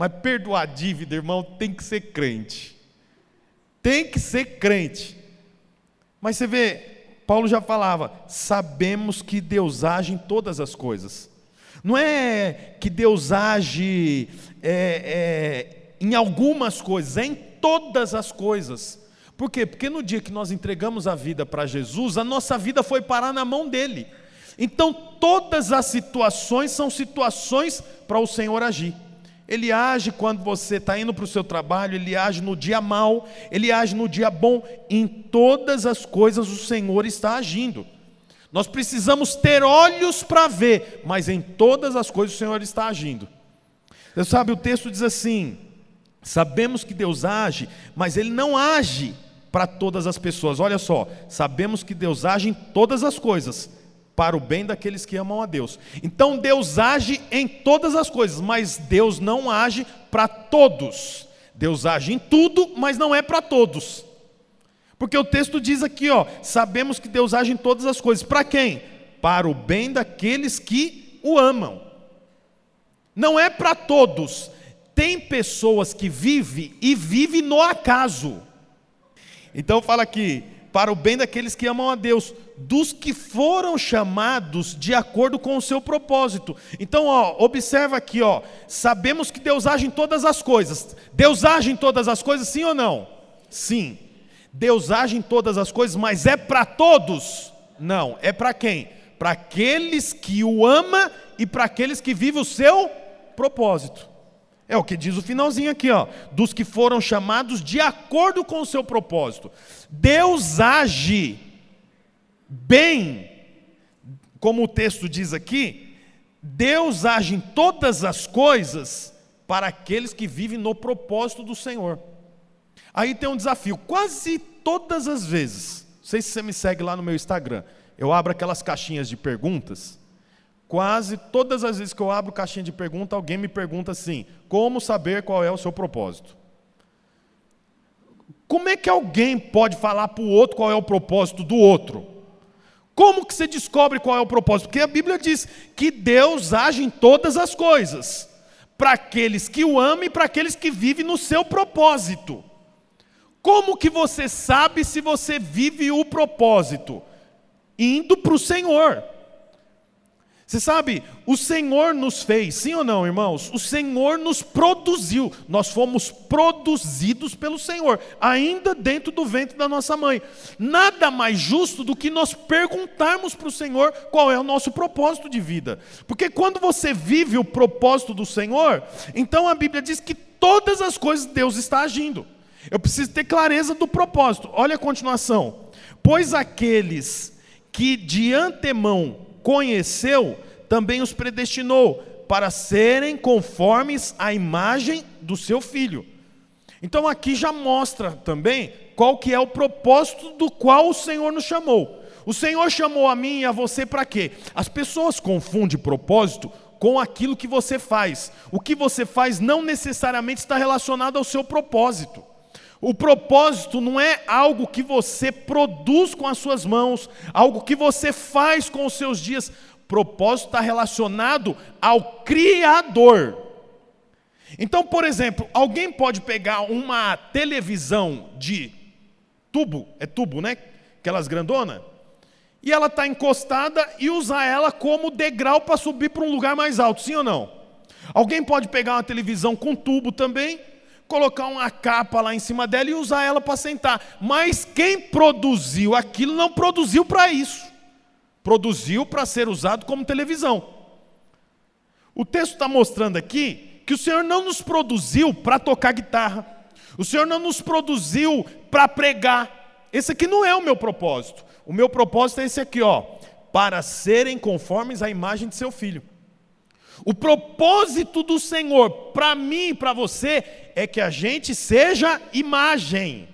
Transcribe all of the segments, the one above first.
Mas perdoar dívida, irmão, tem que ser crente. Tem que ser crente. Mas você vê, Paulo já falava: sabemos que Deus age em todas as coisas. Não é que Deus age é, é, em algumas coisas, é em todas as coisas. Por quê? Porque no dia que nós entregamos a vida para Jesus, a nossa vida foi parar na mão dele. Então, todas as situações são situações para o Senhor agir. Ele age quando você está indo para o seu trabalho, ele age no dia mal, ele age no dia bom. Em todas as coisas o Senhor está agindo. Nós precisamos ter olhos para ver, mas em todas as coisas o Senhor está agindo. Você sabe, o texto diz assim: sabemos que Deus age, mas Ele não age para todas as pessoas. Olha só, sabemos que Deus age em todas as coisas, para o bem daqueles que amam a Deus. Então Deus age em todas as coisas, mas Deus não age para todos. Deus age em tudo, mas não é para todos. Porque o texto diz aqui, ó, sabemos que Deus age em todas as coisas. Para quem? Para o bem daqueles que o amam. Não é para todos. Tem pessoas que vivem e vivem no acaso. Então fala aqui, para o bem daqueles que amam a Deus, dos que foram chamados de acordo com o seu propósito. Então, ó, observa aqui, ó, sabemos que Deus age em todas as coisas. Deus age em todas as coisas, sim ou não? Sim. Deus age em todas as coisas, mas é para todos? Não, é para quem? Para aqueles que o ama e para aqueles que vivem o seu propósito. É o que diz o finalzinho aqui, ó, dos que foram chamados de acordo com o seu propósito. Deus age bem, como o texto diz aqui, Deus age em todas as coisas para aqueles que vivem no propósito do Senhor. Aí tem um desafio, quase todas as vezes, não sei se você me segue lá no meu Instagram, eu abro aquelas caixinhas de perguntas, Quase todas as vezes que eu abro caixinha de pergunta, alguém me pergunta assim: como saber qual é o seu propósito? Como é que alguém pode falar para o outro qual é o propósito do outro? Como que você descobre qual é o propósito? Porque a Bíblia diz que Deus age em todas as coisas, para aqueles que o amam e para aqueles que vivem no seu propósito. Como que você sabe se você vive o propósito? Indo para o Senhor. Você sabe, o Senhor nos fez, sim ou não, irmãos? O Senhor nos produziu, nós fomos produzidos pelo Senhor, ainda dentro do ventre da nossa mãe. Nada mais justo do que nós perguntarmos para o Senhor qual é o nosso propósito de vida, porque quando você vive o propósito do Senhor, então a Bíblia diz que todas as coisas Deus está agindo. Eu preciso ter clareza do propósito. Olha a continuação. Pois aqueles que de antemão conheceu, também os predestinou para serem conformes à imagem do seu filho. Então aqui já mostra também qual que é o propósito do qual o Senhor nos chamou. O Senhor chamou a mim e a você para quê? As pessoas confundem propósito com aquilo que você faz. O que você faz não necessariamente está relacionado ao seu propósito. O propósito não é algo que você produz com as suas mãos, algo que você faz com os seus dias. Propósito está relacionado ao Criador. Então, por exemplo, alguém pode pegar uma televisão de tubo, é tubo, né? Aquelas grandona, e ela está encostada e usar ela como degrau para subir para um lugar mais alto, sim ou não? Alguém pode pegar uma televisão com tubo também colocar uma capa lá em cima dela e usar ela para sentar. Mas quem produziu aquilo não produziu para isso. Produziu para ser usado como televisão. O texto está mostrando aqui que o Senhor não nos produziu para tocar guitarra. O Senhor não nos produziu para pregar. Esse aqui não é o meu propósito. O meu propósito é esse aqui, ó, para serem conformes à imagem de seu filho. O propósito do Senhor para mim e para você é que a gente seja imagem.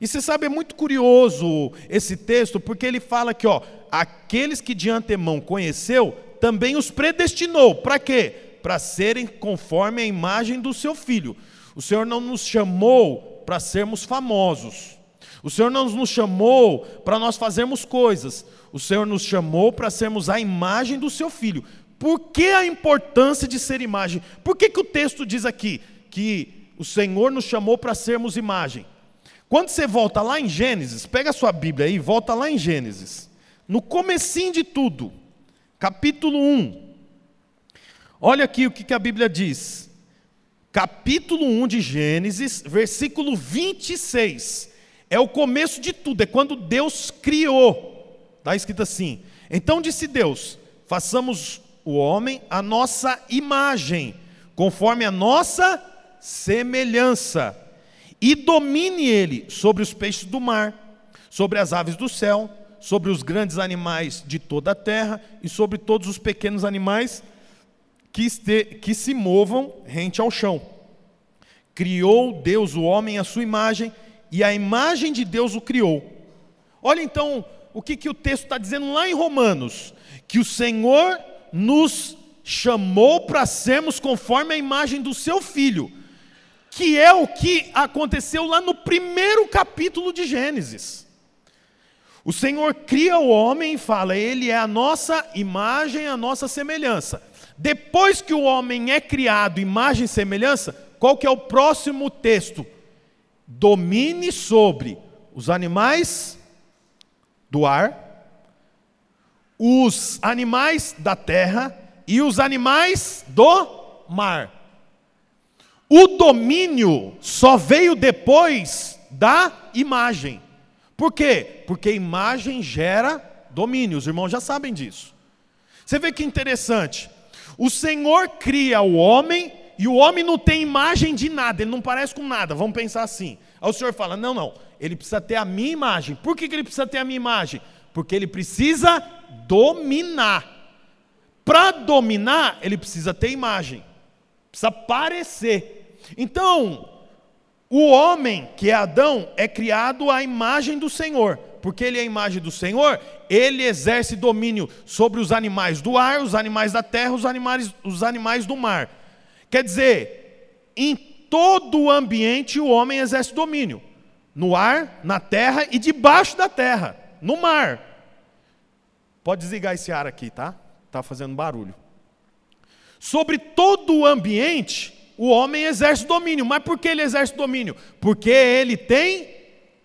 E você sabe, é muito curioso esse texto, porque ele fala que, ó, aqueles que de antemão conheceu, também os predestinou. Para quê? Para serem conforme a imagem do seu filho. O Senhor não nos chamou para sermos famosos. O Senhor não nos chamou para nós fazermos coisas. O Senhor nos chamou para sermos a imagem do seu filho Por que a importância de ser imagem? Por que, que o texto diz aqui que o Senhor nos chamou para sermos imagem? Quando você volta lá em Gênesis, pega a sua Bíblia aí, volta lá em Gênesis, no comecinho de tudo, capítulo 1. Olha aqui o que, a Bíblia diz. Capítulo 1 de Gênesis, versículo 26. É o começo de tudo, é quando Deus criou. Está escrito assim: Então disse Deus: façamos o homem a nossa imagem, conforme a nossa semelhança, e domine ele sobre os peixes do mar, sobre as aves do céu, sobre os grandes animais de toda a terra e sobre todos os pequenos animais que, este, que se movam rente ao chão. Criou Deus o homem à sua imagem, e a imagem de Deus o criou. Olha então o que, que o texto está dizendo lá em Romanos: que o Senhor nos chamou para sermos conforme a imagem do seu filho, que é o que aconteceu lá no primeiro capítulo de Gênesis. O Senhor cria o homem e fala, ele é a nossa imagem, a nossa semelhança. Depois que o homem é criado, imagem e semelhança, qual que é o próximo texto? domine sobre os animais do ar, os animais da terra e os animais do mar. O domínio só veio depois da imagem. Por quê? Porque imagem gera domínio, os irmãos já sabem disso. Você vê que interessante. O Senhor cria o homem e o homem não tem imagem de nada, ele não parece com nada, vamos pensar assim. Aí o Senhor fala: não, não, ele precisa ter a minha imagem. Por que, que ele precisa ter a minha imagem? Porque ele precisa dominar. Para dominar, ele precisa ter imagem, precisa parecer. Então, o homem, que é Adão, é criado à imagem do Senhor. Porque ele é a imagem do Senhor, ele exerce domínio sobre os animais do ar, os animais da terra, os animais, os animais do mar. Quer dizer, em todo o ambiente o homem exerce domínio: no ar, na terra e debaixo da terra, no mar. Pode desligar esse ar aqui, tá? Está fazendo barulho. Sobre todo o ambiente, o homem exerce domínio. Mas por que ele exerce domínio? Porque ele tem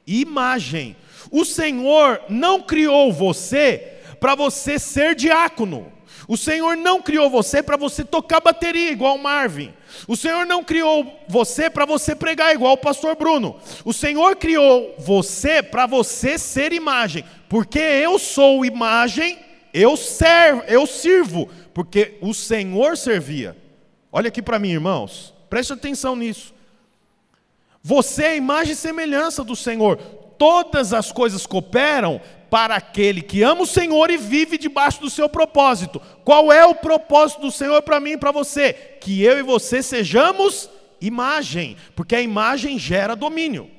imagem. O Senhor não criou você para você ser diácono. O Senhor não criou você para você tocar bateria igual o Marvin. O Senhor não criou você para você pregar igual o pastor Bruno. O Senhor criou você para você ser imagem. Porque eu sou imagem, eu servo, eu sirvo, porque o Senhor servia. Olha aqui para mim, irmãos. Preste atenção nisso. Você é a imagem e semelhança do Senhor. Todas as coisas cooperam para aquele que ama o Senhor e vive debaixo do seu propósito. Qual é o propósito do Senhor para mim e para você? Que eu e você sejamos imagem, porque a imagem gera domínio.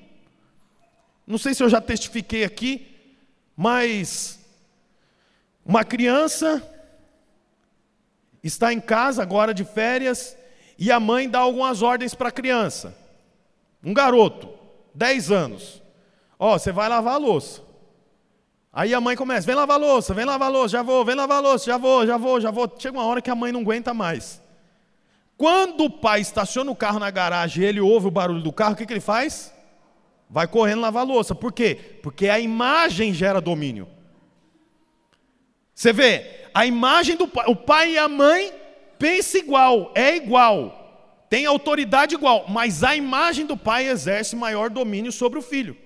Não sei se eu já testifiquei aqui, mas uma criança está em casa agora de férias e a mãe dá algumas ordens para a criança. Um garoto, 10 anos. Ó, oh, você vai lavar a louça. Aí a mãe começa, vem lavar louça, vem lavar louça, já vou, vem lavar louça, já vou, já vou, já vou. Chega uma hora que a mãe não aguenta mais. Quando o pai estaciona o carro na garagem e ele ouve o barulho do carro, o que, que ele faz? Vai correndo lavar louça. Por quê? Porque a imagem gera domínio. Você vê, a imagem do pai, o pai e a mãe pensa igual, é igual, tem autoridade igual, mas a imagem do pai exerce maior domínio sobre o filho.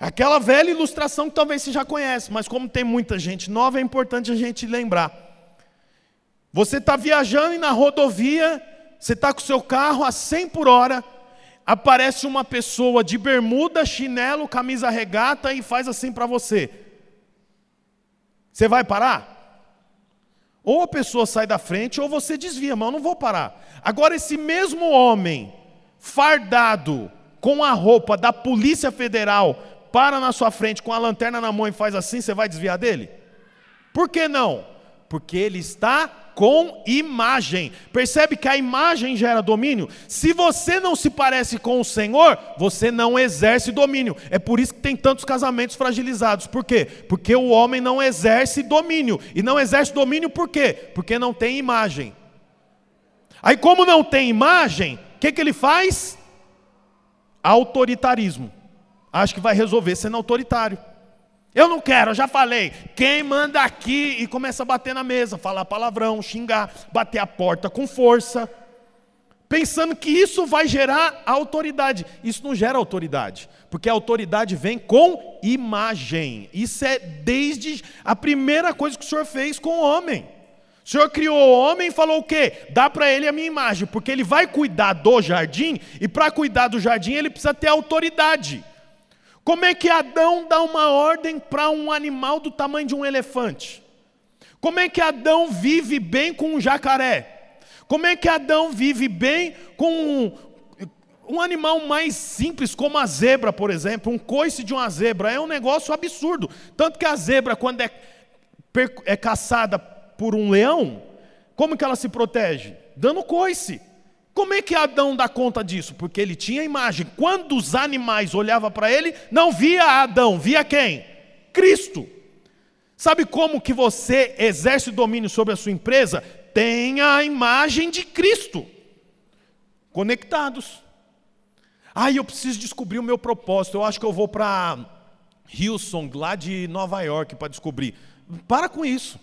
Aquela velha ilustração que talvez você já conhece, mas como tem muita gente nova, é importante a gente lembrar. Você está viajando e na rodovia, você está com seu carro a 100 por hora, aparece uma pessoa de bermuda, chinelo, camisa regata e faz assim para você. Você vai parar? Ou a pessoa sai da frente ou você desvia, mas eu não vou parar. Agora, esse mesmo homem, fardado com a roupa da Polícia Federal, para na sua frente com a lanterna na mão e faz assim, você vai desviar dele? Por que não? Porque ele está com imagem. Percebe que a imagem gera domínio? Se você não se parece com o Senhor, você não exerce domínio. É por isso que tem tantos casamentos fragilizados. Por quê? Porque o homem não exerce domínio. E não exerce domínio por quê? Porque não tem imagem. Aí, como não tem imagem, o que, que ele faz? Autoritarismo. Acho que vai resolver sendo autoritário. Eu não quero, eu já falei. Quem manda aqui e começa a bater na mesa, falar palavrão, xingar, bater a porta com força, pensando que isso vai gerar autoridade. Isso não gera autoridade, porque a autoridade vem com imagem. Isso é desde a primeira coisa que o Senhor fez com o homem. O Senhor criou o homem e falou o quê? Dá para ele a minha imagem, porque ele vai cuidar do jardim, e para cuidar do jardim ele precisa ter autoridade. Como é que Adão dá uma ordem para um animal do tamanho de um elefante? Como é que Adão vive bem com um jacaré? Como é que Adão vive bem com um, um animal mais simples, como a zebra, por exemplo, um coice de uma zebra? É um negócio absurdo. Tanto que a zebra, quando é, é caçada por um leão, como que ela se protege? Dando coice. Como é que Adão dá conta disso? Porque ele tinha imagem. Quando os animais olhavam para ele, não via Adão, via quem? Cristo. Sabe como que você exerce domínio sobre a sua empresa? Tenha a imagem de Cristo. Conectados. Ah, eu preciso descobrir o meu propósito. Eu acho que eu vou para Hillsong, lá de Nova York, para descobrir. Para com isso.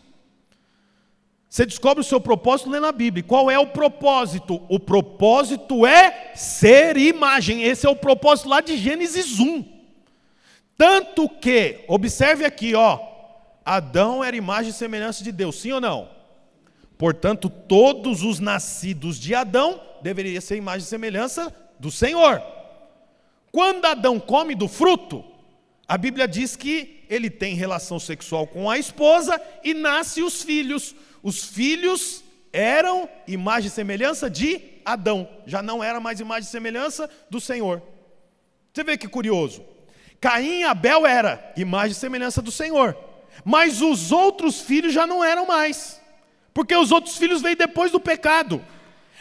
Você descobre o seu propósito lendo a Bíblia. Qual é o propósito? O propósito é ser imagem. Esse é o propósito lá de Gênesis 1. Tanto que, observe aqui, ó, Adão era imagem e semelhança de Deus, sim ou não? Portanto, todos os nascidos de Adão deveriam ser imagem e semelhança do Senhor. Quando Adão come do fruto, a Bíblia diz que ele tem relação sexual com a esposa e nasce os filhos os filhos eram imagem e semelhança de Adão, já não era mais imagem e semelhança do Senhor. Você vê que curioso. Caim e Abel era imagem e semelhança do Senhor, mas os outros filhos já não eram mais, porque os outros filhos veio depois do pecado.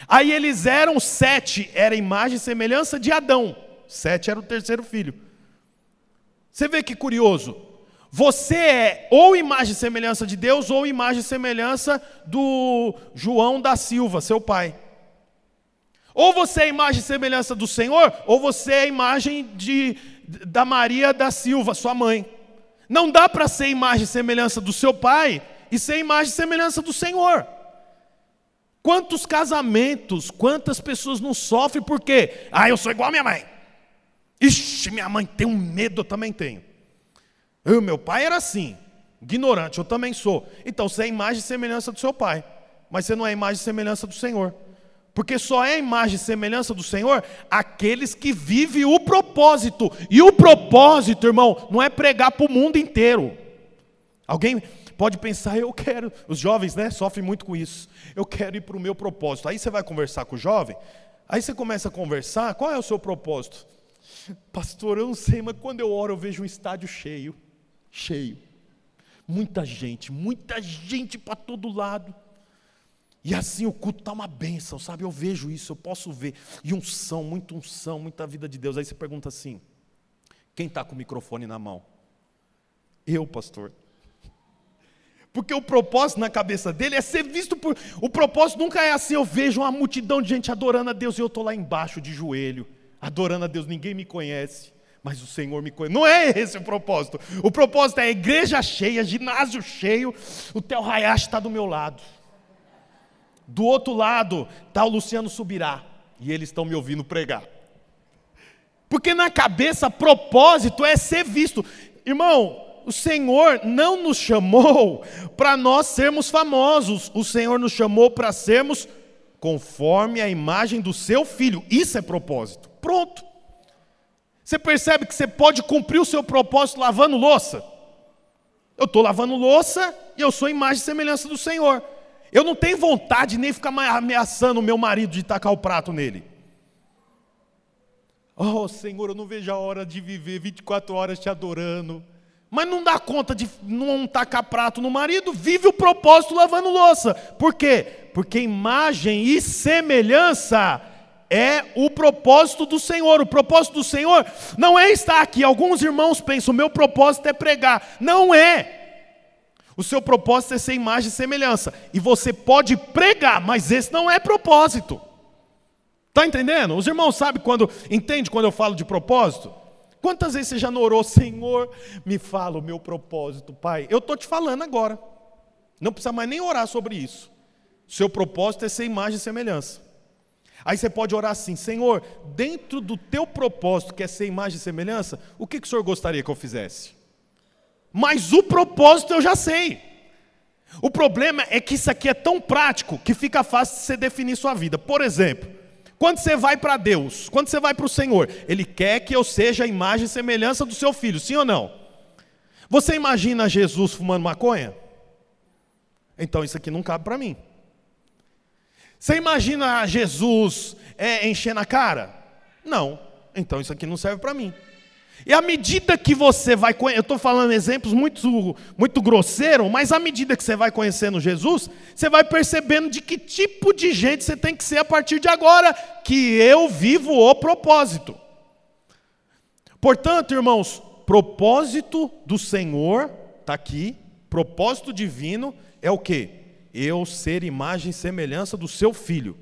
Aí eles eram sete, era imagem e semelhança de Adão. Sete era o terceiro filho. Você vê que curioso. Você é ou imagem e semelhança de Deus ou imagem e semelhança do João da Silva, seu pai. Ou você é imagem e semelhança do Senhor, ou você é imagem de, da Maria da Silva, sua mãe. Não dá para ser imagem e semelhança do seu pai e ser imagem e semelhança do Senhor. Quantos casamentos, quantas pessoas não sofrem porque, ah, eu sou igual a minha mãe. Ixi, minha mãe tem um medo, eu também tenho. Eu, meu pai era assim, ignorante, eu também sou. Então você é imagem e semelhança do seu pai, mas você não é imagem e semelhança do Senhor. Porque só é imagem e semelhança do Senhor aqueles que vivem o propósito. E o propósito, irmão, não é pregar para o mundo inteiro. Alguém pode pensar, eu quero. Os jovens, né, sofrem muito com isso. Eu quero ir para o meu propósito. Aí você vai conversar com o jovem, aí você começa a conversar, qual é o seu propósito? Pastor, eu não sei, mas quando eu oro eu vejo um estádio cheio cheio. Muita gente, muita gente para todo lado. E assim o culto está uma bênção, sabe? Eu vejo isso, eu posso ver. E unção, muita unção, muita vida de Deus. Aí você pergunta assim: quem está com o microfone na mão? Eu, pastor. Porque o propósito na cabeça dele é ser visto por. O propósito nunca é assim: eu vejo uma multidão de gente adorando a Deus e eu estou lá embaixo de joelho, adorando a Deus, ninguém me conhece mas o Senhor me conhece. Não é esse o propósito. O propósito é a igreja cheia, ginásio cheio, o Theo Hayashi está do meu lado. Do outro lado está o Luciano Subirá, e eles estão me ouvindo pregar. Porque na cabeça, propósito é ser visto. Irmão, o Senhor não nos chamou para nós sermos famosos, o Senhor nos chamou para sermos conforme a imagem do seu filho. Isso é propósito. Pronto. Você percebe que você pode cumprir o seu propósito lavando louça? Eu estou lavando louça e eu sou imagem e semelhança do Senhor. Eu não tenho vontade nem ficar ameaçando o meu marido de tacar o prato nele. Oh Senhor, eu não vejo a hora de viver 24 horas te adorando. mas não dá conta de não tacar prato no marido, vive o propósito lavando louça. Por quê? Porque imagem e semelhança é o propósito do Senhor. O propósito do Senhor não é estar aqui. Alguns irmãos pensam, o meu propósito é pregar. Não é. O seu propósito é ser imagem e semelhança. E você pode pregar, mas esse não é propósito. Está entendendo? Os irmãos sabem quando. Entende quando eu falo de propósito? Quantas vezes você já orou, Senhor, me fala o meu propósito, Pai? Eu estou te falando agora. Não precisa mais nem orar sobre isso. Seu propósito é ser imagem e semelhança. Aí você pode orar assim: Senhor, dentro do teu propósito, que é ser imagem e semelhança, o que, que o Senhor gostaria que eu fizesse? Mas o propósito eu já sei. O problema é que isso aqui é tão prático que fica fácil de você definir sua vida. Por exemplo, quando você vai para Deus, quando você vai para o Senhor, Ele quer que eu seja a imagem e semelhança do seu filho, sim ou não? Você imagina Jesus fumando maconha? Então isso aqui não cabe para mim. Você imagina Jesus é, enchendo a cara? Não. Então isso aqui não serve para mim. E à medida que você vai eu estou falando exemplos muito, muito grosseiros, mas à medida que você vai conhecendo Jesus, você vai percebendo de que tipo de gente você tem que ser a partir de agora, que eu vivo o propósito. Portanto, irmãos, propósito do Senhor, está aqui, propósito divino é o que? Eu ser imagem e semelhança do seu filho.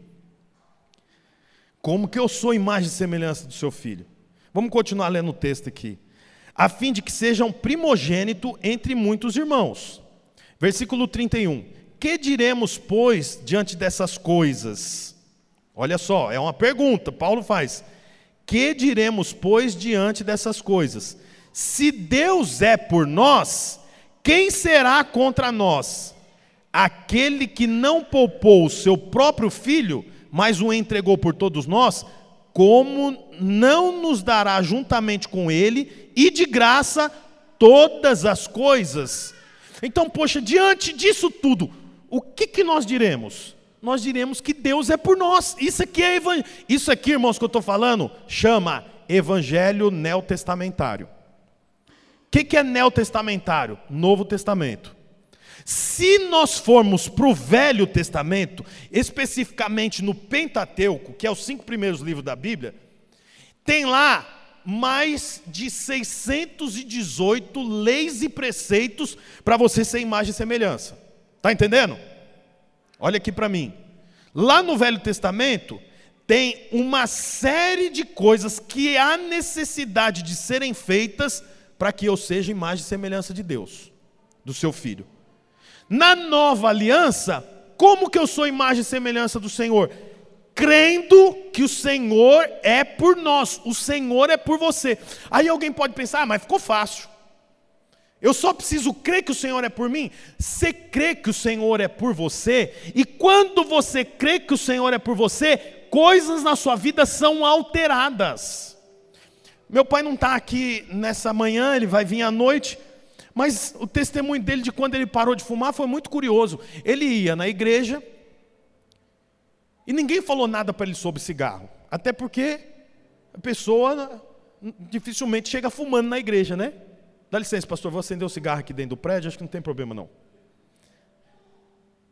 Como que eu sou imagem e semelhança do seu filho? Vamos continuar lendo o texto aqui. A fim de que sejam primogênito entre muitos irmãos. Versículo 31. Que diremos, pois, diante dessas coisas? Olha só, é uma pergunta, Paulo faz. Que diremos, pois, diante dessas coisas? Se Deus é por nós, quem será contra nós? Aquele que não poupou o seu próprio filho, mas o entregou por todos nós, como não nos dará juntamente com Ele e de graça todas as coisas. Então, poxa, diante disso tudo, o que, que nós diremos? Nós diremos que Deus é por nós. Isso aqui é isso aqui, irmãos, que eu estou falando, chama Evangelho neotestamentário. O que, que é neotestamentário? Novo Testamento. Se nós formos para o Velho Testamento, especificamente no Pentateuco, que é os cinco primeiros livros da Bíblia, tem lá mais de 618 leis e preceitos para você ser imagem e semelhança. Está entendendo? Olha aqui para mim. Lá no Velho Testamento, tem uma série de coisas que há necessidade de serem feitas para que eu seja imagem e semelhança de Deus, do seu filho. Na nova aliança, como que eu sou imagem e semelhança do Senhor? Crendo que o Senhor é por nós, o Senhor é por você. Aí alguém pode pensar, ah, mas ficou fácil. Eu só preciso crer que o Senhor é por mim. Você crê que o Senhor é por você, e quando você crê que o Senhor é por você, coisas na sua vida são alteradas. Meu pai não está aqui nessa manhã, ele vai vir à noite. Mas o testemunho dele de quando ele parou de fumar foi muito curioso. Ele ia na igreja e ninguém falou nada para ele sobre cigarro. Até porque a pessoa dificilmente chega fumando na igreja, né? Dá licença, pastor, vou acender o cigarro aqui dentro do prédio, acho que não tem problema não.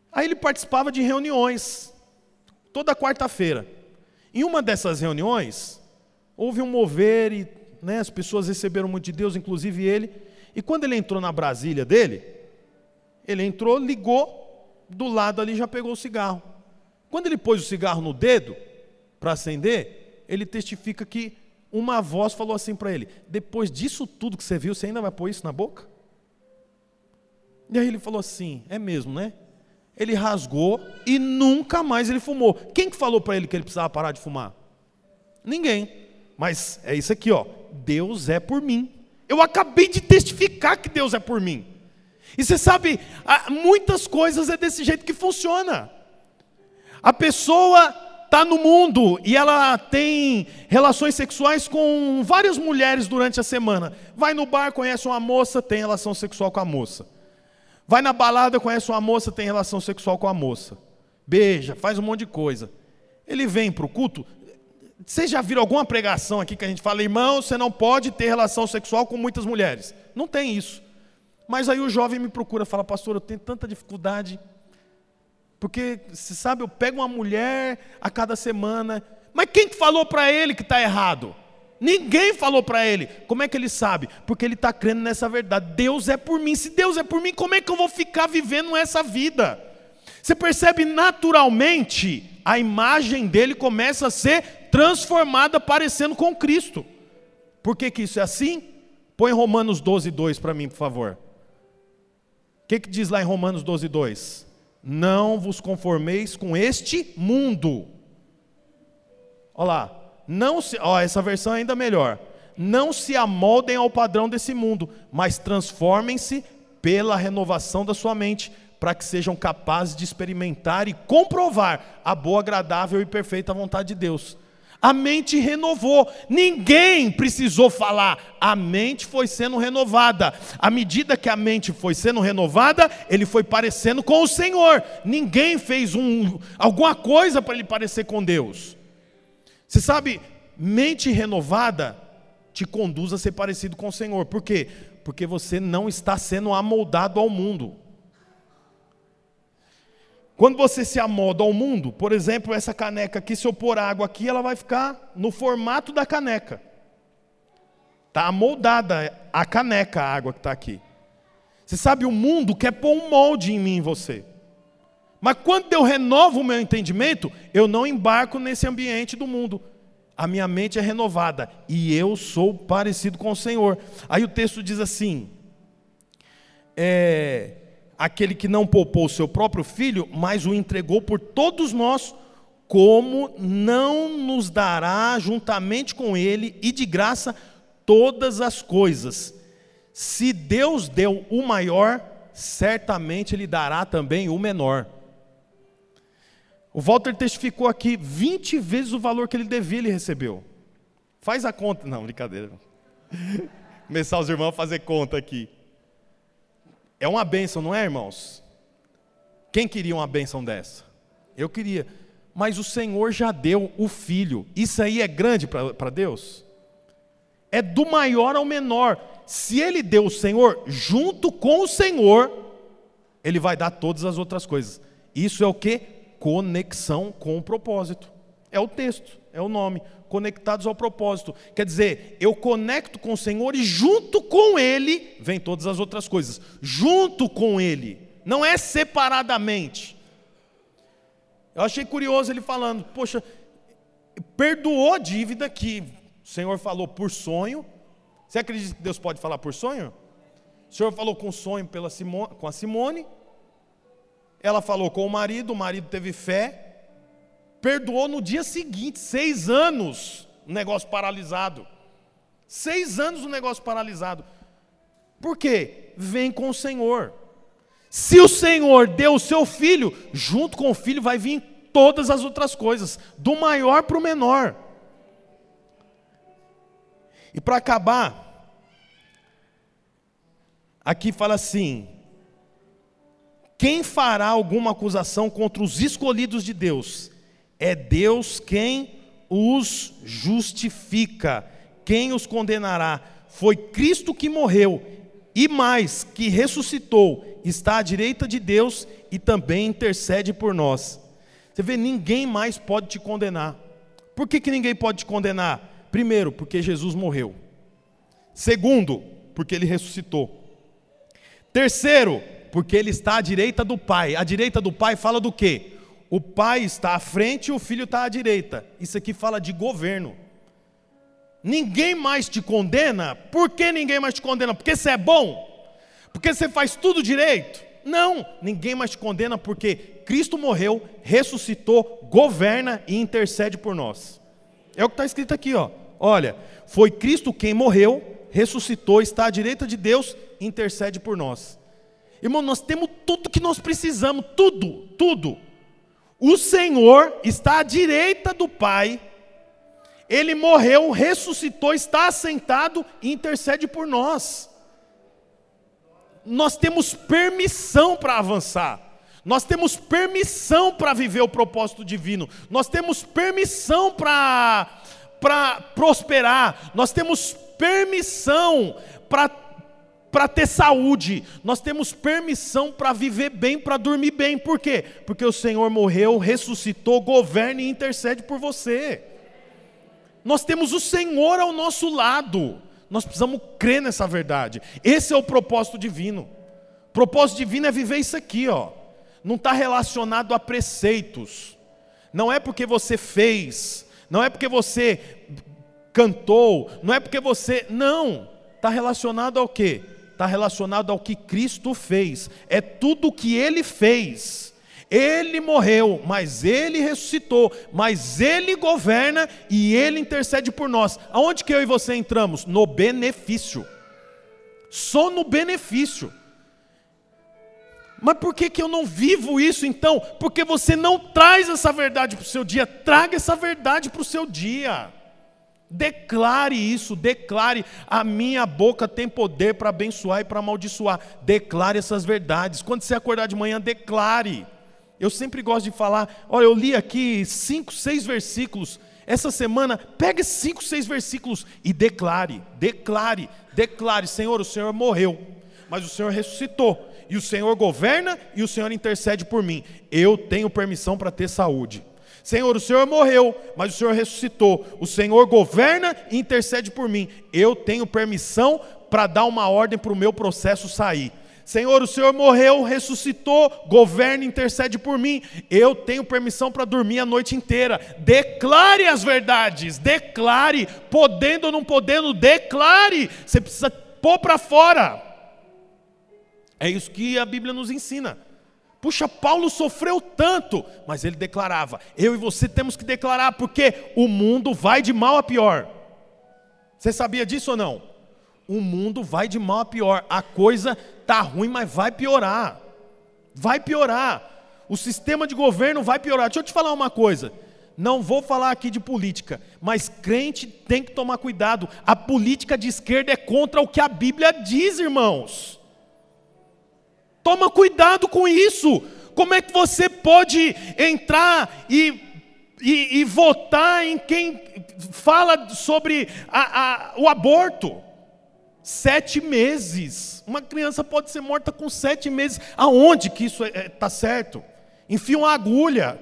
Aí ele participava de reuniões, toda quarta-feira. Em uma dessas reuniões, houve um mover e né, as pessoas receberam muito de Deus, inclusive ele. E quando ele entrou na Brasília dele, ele entrou, ligou, do lado ali já pegou o cigarro. Quando ele pôs o cigarro no dedo para acender, ele testifica que uma voz falou assim para ele: Depois disso tudo que você viu, você ainda vai pôr isso na boca? E aí ele falou assim: É mesmo, né? Ele rasgou e nunca mais ele fumou. Quem que falou para ele que ele precisava parar de fumar? Ninguém. Mas é isso aqui, ó. Deus é por mim. Eu acabei de testificar que Deus é por mim. E você sabe, muitas coisas é desse jeito que funciona. A pessoa está no mundo e ela tem relações sexuais com várias mulheres durante a semana. Vai no bar, conhece uma moça, tem relação sexual com a moça. Vai na balada, conhece uma moça, tem relação sexual com a moça. Beija, faz um monte de coisa. Ele vem para o culto, vocês já viram alguma pregação aqui que a gente fala, irmão, você não pode ter relação sexual com muitas mulheres? Não tem isso. Mas aí o jovem me procura, fala, pastor, eu tenho tanta dificuldade, porque, você sabe, eu pego uma mulher a cada semana, mas quem falou para ele que está errado? Ninguém falou para ele. Como é que ele sabe? Porque ele está crendo nessa verdade. Deus é por mim. Se Deus é por mim, como é que eu vou ficar vivendo essa vida? Você percebe naturalmente a imagem dele começa a ser transformada, parecendo com Cristo. Por que, que isso é assim? Põe Romanos 12, 2 para mim, por favor. O que, que diz lá em Romanos 12, 2? Não vos conformeis com este mundo. Olha lá, não se, ó, essa versão é ainda melhor. Não se amoldem ao padrão desse mundo, mas transformem-se pela renovação da sua mente, para que sejam capazes de experimentar e comprovar a boa, agradável e perfeita vontade de Deus. A mente renovou, ninguém precisou falar, a mente foi sendo renovada. À medida que a mente foi sendo renovada, ele foi parecendo com o Senhor. Ninguém fez um, alguma coisa para ele parecer com Deus. Você sabe, mente renovada te conduz a ser parecido com o Senhor. Por quê? Porque você não está sendo amoldado ao mundo. Quando você se amolda ao mundo, por exemplo, essa caneca aqui, se eu pôr água aqui, ela vai ficar no formato da caneca. Está amoldada a caneca, a água que está aqui. Você sabe, o mundo quer pôr um molde em mim e você. Mas quando eu renovo o meu entendimento, eu não embarco nesse ambiente do mundo. A minha mente é renovada e eu sou parecido com o Senhor. Aí o texto diz assim: é, aquele que não poupou o seu próprio filho, mas o entregou por todos nós, como não nos dará juntamente com ele e de graça todas as coisas? Se Deus deu o maior, certamente Ele dará também o menor. O Walter testificou aqui 20 vezes o valor que ele devia, ele recebeu. Faz a conta. Não, brincadeira. Começar os irmãos a fazer conta aqui. É uma bênção, não é, irmãos? Quem queria uma bênção dessa? Eu queria. Mas o Senhor já deu o filho. Isso aí é grande para Deus? É do maior ao menor. Se ele deu o Senhor, junto com o Senhor, ele vai dar todas as outras coisas. Isso é o que? conexão com o propósito. É o texto, é o nome, conectados ao propósito. Quer dizer, eu conecto com o Senhor e junto com Ele vem todas as outras coisas. Junto com Ele, não é separadamente. Eu achei curioso ele falando, poxa, perdoou a dívida que o Senhor falou por sonho. Você acredita que Deus pode falar por sonho? O Senhor falou com sonho pela Simone, com a Simone, ela falou com o marido, o marido teve fé, perdoou no dia seguinte, seis anos, o negócio paralisado. Seis anos o negócio paralisado. Por quê? Vem com o Senhor. Se o Senhor deu o seu filho, junto com o filho vai vir todas as outras coisas, do maior para o menor. E para acabar, aqui fala assim: quem fará alguma acusação contra os escolhidos de Deus? É Deus quem os justifica. Quem os condenará? Foi Cristo que morreu e mais, que ressuscitou, está à direita de Deus e também intercede por nós. Você vê, ninguém mais pode te condenar. Por que, que ninguém pode te condenar? Primeiro, porque Jesus morreu. Segundo, porque ele ressuscitou. Terceiro, porque ele está à direita do Pai. A direita do Pai fala do quê? O Pai está à frente e o Filho está à direita. Isso aqui fala de governo. Ninguém mais te condena. Por que ninguém mais te condena? Porque você é bom? Porque você faz tudo direito? Não, ninguém mais te condena porque Cristo morreu, ressuscitou, governa e intercede por nós. É o que está escrito aqui, ó. Olha, foi Cristo quem morreu, ressuscitou, está à direita de Deus, intercede por nós. Irmão, nós temos tudo que nós precisamos, tudo, tudo. O Senhor está à direita do Pai, ele morreu, ressuscitou, está assentado e intercede por nós. Nós temos permissão para avançar. Nós temos permissão para viver o propósito divino. Nós temos permissão para prosperar. Nós temos permissão para para ter saúde, nós temos permissão para viver bem, para dormir bem. Por quê? Porque o Senhor morreu, ressuscitou, governa e intercede por você. Nós temos o Senhor ao nosso lado. Nós precisamos crer nessa verdade. Esse é o propósito divino. O propósito divino é viver isso aqui, ó. Não está relacionado a preceitos. Não é porque você fez, não é porque você cantou, não é porque você. Não. Está relacionado ao quê? Está relacionado ao que Cristo fez. É tudo o que ele fez. Ele morreu, mas ele ressuscitou, mas ele governa e ele intercede por nós. Aonde que eu e você entramos? No benefício. Só no benefício. Mas por que, que eu não vivo isso então? Porque você não traz essa verdade para o seu dia. Traga essa verdade para o seu dia. Declare isso, declare. A minha boca tem poder para abençoar e para amaldiçoar. Declare essas verdades. Quando você acordar de manhã, declare. Eu sempre gosto de falar. Olha, eu li aqui cinco, seis versículos. Essa semana, pegue cinco, seis versículos e declare, declare, declare: Senhor, o Senhor morreu, mas o Senhor ressuscitou, e o Senhor governa e o Senhor intercede por mim. Eu tenho permissão para ter saúde. Senhor, o Senhor morreu, mas o Senhor ressuscitou. O Senhor governa e intercede por mim. Eu tenho permissão para dar uma ordem para o meu processo sair. Senhor, o Senhor morreu, ressuscitou, governa e intercede por mim. Eu tenho permissão para dormir a noite inteira. Declare as verdades, declare, podendo ou não podendo, declare. Você precisa pôr para fora. É isso que a Bíblia nos ensina. Puxa, Paulo sofreu tanto, mas ele declarava: eu e você temos que declarar, porque o mundo vai de mal a pior. Você sabia disso ou não? O mundo vai de mal a pior. A coisa tá ruim, mas vai piorar. Vai piorar. O sistema de governo vai piorar. Deixa eu te falar uma coisa. Não vou falar aqui de política, mas crente tem que tomar cuidado. A política de esquerda é contra o que a Bíblia diz, irmãos. Toma cuidado com isso. Como é que você pode entrar e, e, e votar em quem fala sobre a, a, o aborto? Sete meses. Uma criança pode ser morta com sete meses. Aonde que isso está é, tá certo? Enfia uma agulha.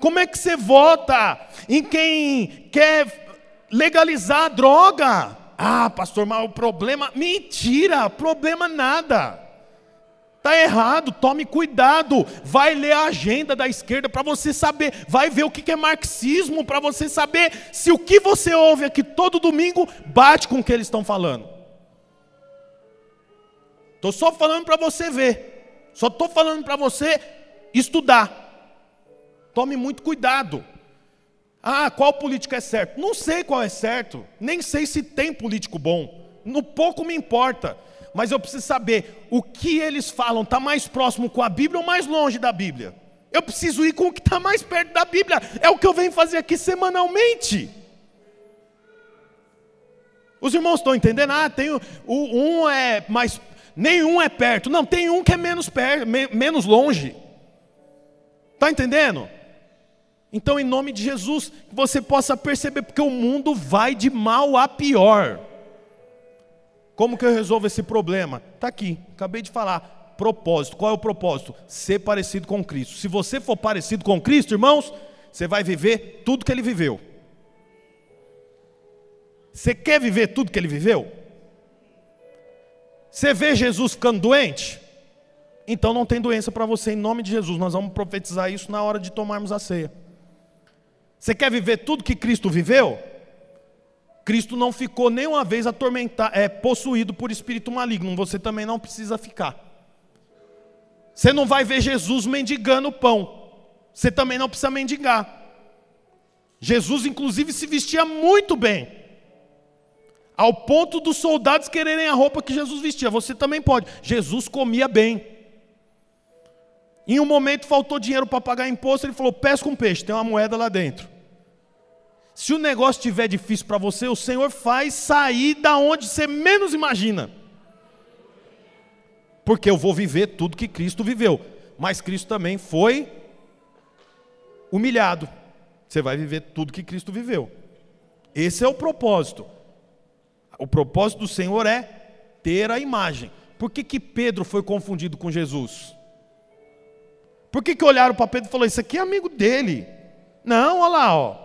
Como é que você vota em quem quer legalizar a droga? Ah, pastor, mas o problema. Mentira, problema nada. Está errado, tome cuidado. Vai ler a agenda da esquerda para você saber. Vai ver o que é marxismo para você saber se o que você ouve aqui todo domingo bate com o que eles estão falando. Estou só falando para você ver. Só estou falando para você estudar. Tome muito cuidado. Ah, qual político é certo? Não sei qual é certo. Nem sei se tem político bom. No pouco me importa mas eu preciso saber o que eles falam está mais próximo com a Bíblia ou mais longe da Bíblia. Eu preciso ir com o que está mais perto da Bíblia. É o que eu venho fazer aqui semanalmente. Os irmãos estão entendendo? Ah, tem o, um é mais. Nenhum é perto. Não, tem um que é menos perto, menos longe. Está entendendo? Então, em nome de Jesus, que você possa perceber, porque o mundo vai de mal a pior. Como que eu resolvo esse problema? Está aqui, acabei de falar. Propósito. Qual é o propósito? Ser parecido com Cristo. Se você for parecido com Cristo, irmãos, você vai viver tudo que ele viveu. Você quer viver tudo que ele viveu? Você vê Jesus ficando doente? Então não tem doença para você em nome de Jesus. Nós vamos profetizar isso na hora de tomarmos a ceia. Você quer viver tudo que Cristo viveu? Cristo não ficou nenhuma vez atormentado, é, possuído por espírito maligno. Você também não precisa ficar. Você não vai ver Jesus mendigando pão. Você também não precisa mendigar. Jesus, inclusive, se vestia muito bem. Ao ponto dos soldados quererem a roupa que Jesus vestia. Você também pode. Jesus comia bem. Em um momento faltou dinheiro para pagar imposto, ele falou: pesca um peixe, tem uma moeda lá dentro. Se o negócio estiver difícil para você, o Senhor faz sair da onde você menos imagina. Porque eu vou viver tudo que Cristo viveu. Mas Cristo também foi humilhado. Você vai viver tudo que Cristo viveu. Esse é o propósito. O propósito do Senhor é ter a imagem. Por que, que Pedro foi confundido com Jesus? Por que, que olharam para Pedro e falaram: Isso aqui é amigo dele? Não, olha lá, ó.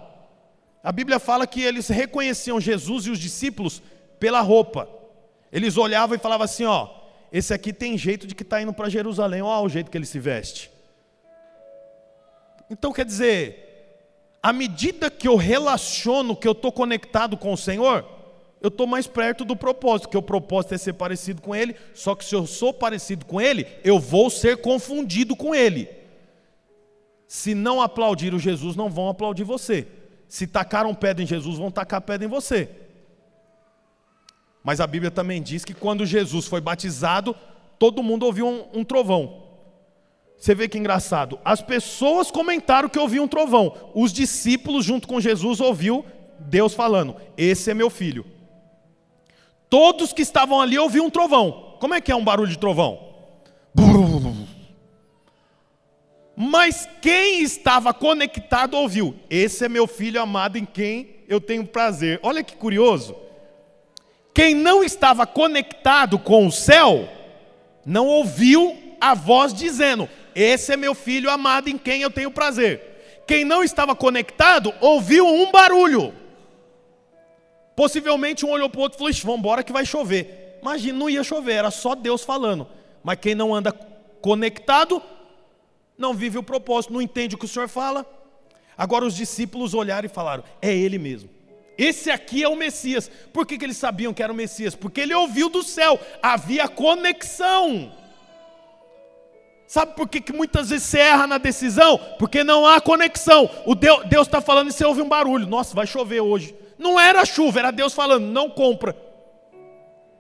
A Bíblia fala que eles reconheciam Jesus e os discípulos pela roupa. Eles olhavam e falavam assim: Ó, esse aqui tem jeito de que está indo para Jerusalém, olha o jeito que ele se veste. Então quer dizer, à medida que eu relaciono, que eu estou conectado com o Senhor, eu estou mais perto do propósito, que o propósito é ser parecido com Ele, só que se eu sou parecido com Ele, eu vou ser confundido com Ele. Se não aplaudir o Jesus, não vão aplaudir você. Se tacaram pedra em Jesus, vão tacar pedra em você. Mas a Bíblia também diz que quando Jesus foi batizado, todo mundo ouviu um, um trovão. Você vê que engraçado. As pessoas comentaram que ouviam um trovão. Os discípulos, junto com Jesus, ouviu Deus falando: Esse é meu filho. Todos que estavam ali ouviam um trovão. Como é que é um barulho de trovão? Mas quem estava conectado ouviu: Esse é meu filho amado em quem eu tenho prazer. Olha que curioso. Quem não estava conectado com o céu, não ouviu a voz dizendo: Esse é meu filho amado em quem eu tenho prazer. Quem não estava conectado, ouviu um barulho. Possivelmente um olhou para o outro e falou: vamos embora que vai chover. Imagina, não ia chover, era só Deus falando. Mas quem não anda conectado, não vive o propósito, não entende o que o Senhor fala. Agora os discípulos olharam e falaram: é Ele mesmo. Esse aqui é o Messias. Por que, que eles sabiam que era o Messias? Porque ele ouviu do céu, havia conexão. Sabe por que, que muitas vezes você erra na decisão? Porque não há conexão. O Deus está falando e você ouve um barulho. Nossa, vai chover hoje. Não era chuva, era Deus falando, não compra.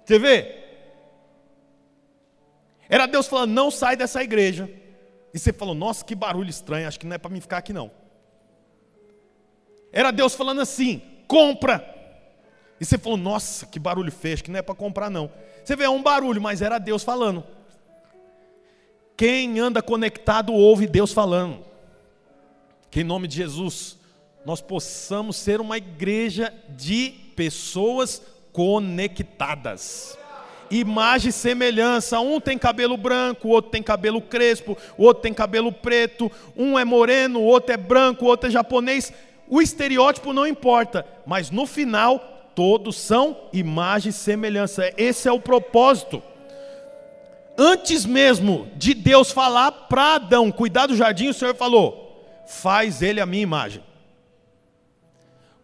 Você vê? Era Deus falando, não sai dessa igreja. E você falou, nossa, que barulho estranho, acho que não é para mim ficar aqui não. Era Deus falando assim, compra. E você falou, nossa, que barulho acho que não é para comprar não. Você vê, é um barulho, mas era Deus falando. Quem anda conectado ouve Deus falando. Que em nome de Jesus nós possamos ser uma igreja de pessoas conectadas. Imagem e semelhança, um tem cabelo branco, o outro tem cabelo crespo, o outro tem cabelo preto, um é moreno, o outro é branco, o outro é japonês. O estereótipo não importa, mas no final todos são imagem e semelhança. Esse é o propósito. Antes mesmo de Deus falar para Adão cuidar do jardim, o Senhor falou: faz ele a minha imagem.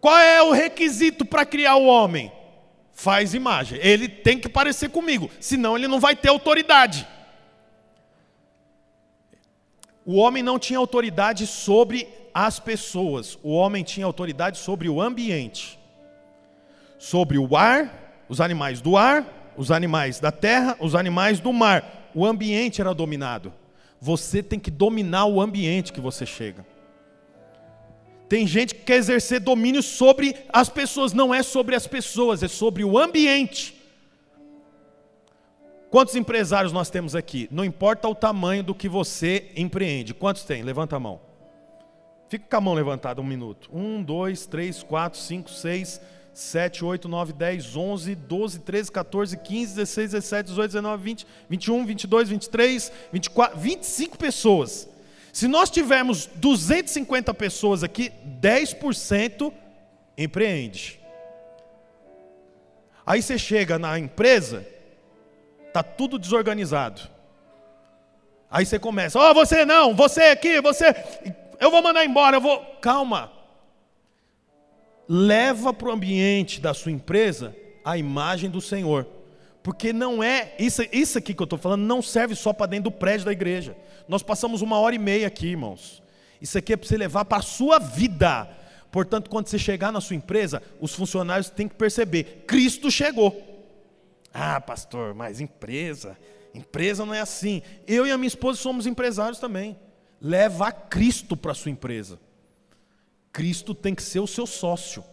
Qual é o requisito para criar o homem? Faz imagem. Ele tem que parecer comigo, senão ele não vai ter autoridade. O homem não tinha autoridade sobre as pessoas, o homem tinha autoridade sobre o ambiente, sobre o ar, os animais do ar, os animais da terra, os animais do mar. O ambiente era dominado. Você tem que dominar o ambiente que você chega. Tem gente que quer exercer domínio sobre as pessoas, não é sobre as pessoas, é sobre o ambiente. Quantos empresários nós temos aqui? Não importa o tamanho do que você empreende. Quantos tem? Levanta a mão. Fica com a mão levantada um minuto. Um, dois, três, quatro, cinco, seis, sete, oito, nove, dez, onze, doze, treze, 14, 15, 16, 17, 18, 19, 20, 21, 22, 23, 24, 25 pessoas. Se nós tivermos 250 pessoas aqui, 10% empreende. Aí você chega na empresa, tá tudo desorganizado. Aí você começa, ó, oh, você não, você aqui, você, eu vou mandar embora, eu vou. Calma. Leva para o ambiente da sua empresa a imagem do Senhor. Porque não é, isso, isso aqui que eu estou falando não serve só para dentro do prédio da igreja. Nós passamos uma hora e meia aqui, irmãos. Isso aqui é para você levar para a sua vida. Portanto, quando você chegar na sua empresa, os funcionários têm que perceber: Cristo chegou. Ah, pastor, mas empresa, empresa não é assim. Eu e a minha esposa somos empresários também. Leva Cristo para a sua empresa. Cristo tem que ser o seu sócio.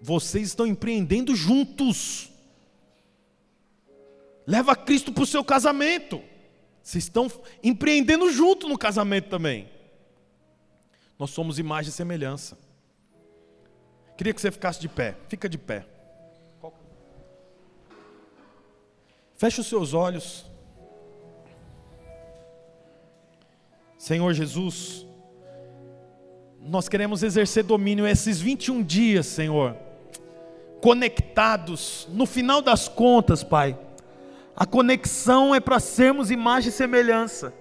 Vocês estão empreendendo juntos. Leva Cristo para o seu casamento. Vocês estão empreendendo junto no casamento também. Nós somos imagem e semelhança. Queria que você ficasse de pé. Fica de pé. Feche os seus olhos. Senhor Jesus, nós queremos exercer domínio esses 21 dias, Senhor, conectados. No final das contas, Pai, a conexão é para sermos imagem e semelhança.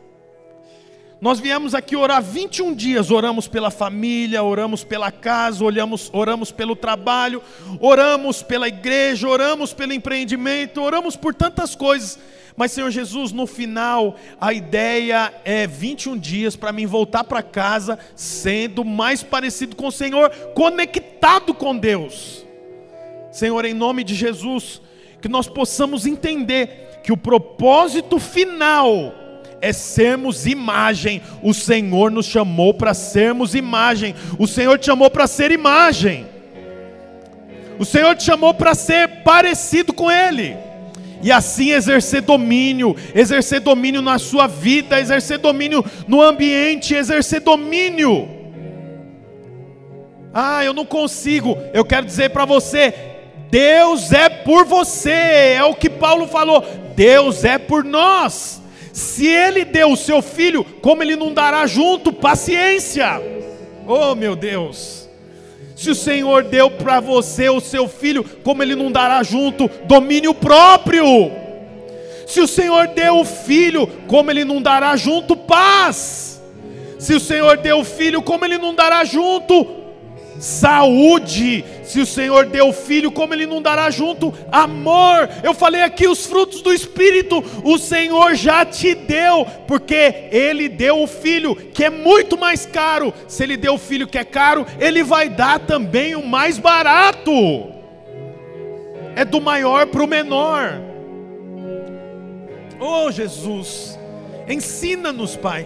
Nós viemos aqui orar 21 dias, oramos pela família, oramos pela casa, oramos, oramos pelo trabalho, oramos pela igreja, oramos pelo empreendimento, oramos por tantas coisas. Mas, Senhor Jesus, no final, a ideia é 21 dias para mim voltar para casa sendo mais parecido com o Senhor, conectado com Deus. Senhor, em nome de Jesus, que nós possamos entender que o propósito final é sermos imagem. O Senhor nos chamou para sermos imagem. O Senhor te chamou para ser imagem. O Senhor te chamou para ser parecido com Ele. E assim exercer domínio, exercer domínio na sua vida, exercer domínio no ambiente, exercer domínio. Ah, eu não consigo. Eu quero dizer para você, Deus é por você. É o que Paulo falou. Deus é por nós. Se ele deu o seu filho, como ele não dará junto? Paciência. Oh, meu Deus. Se o Senhor deu para você o seu filho, como ele não dará junto? Domínio próprio. Se o Senhor deu o filho, como ele não dará junto? Paz. Se o Senhor deu o filho, como ele não dará junto? Saúde. Se o Senhor deu o filho, como ele não dará junto amor? Eu falei aqui os frutos do espírito, o Senhor já te deu, porque ele deu o filho, que é muito mais caro. Se ele deu o filho que é caro, ele vai dar também o mais barato. É do maior para o menor. Oh, Jesus, ensina-nos, Pai.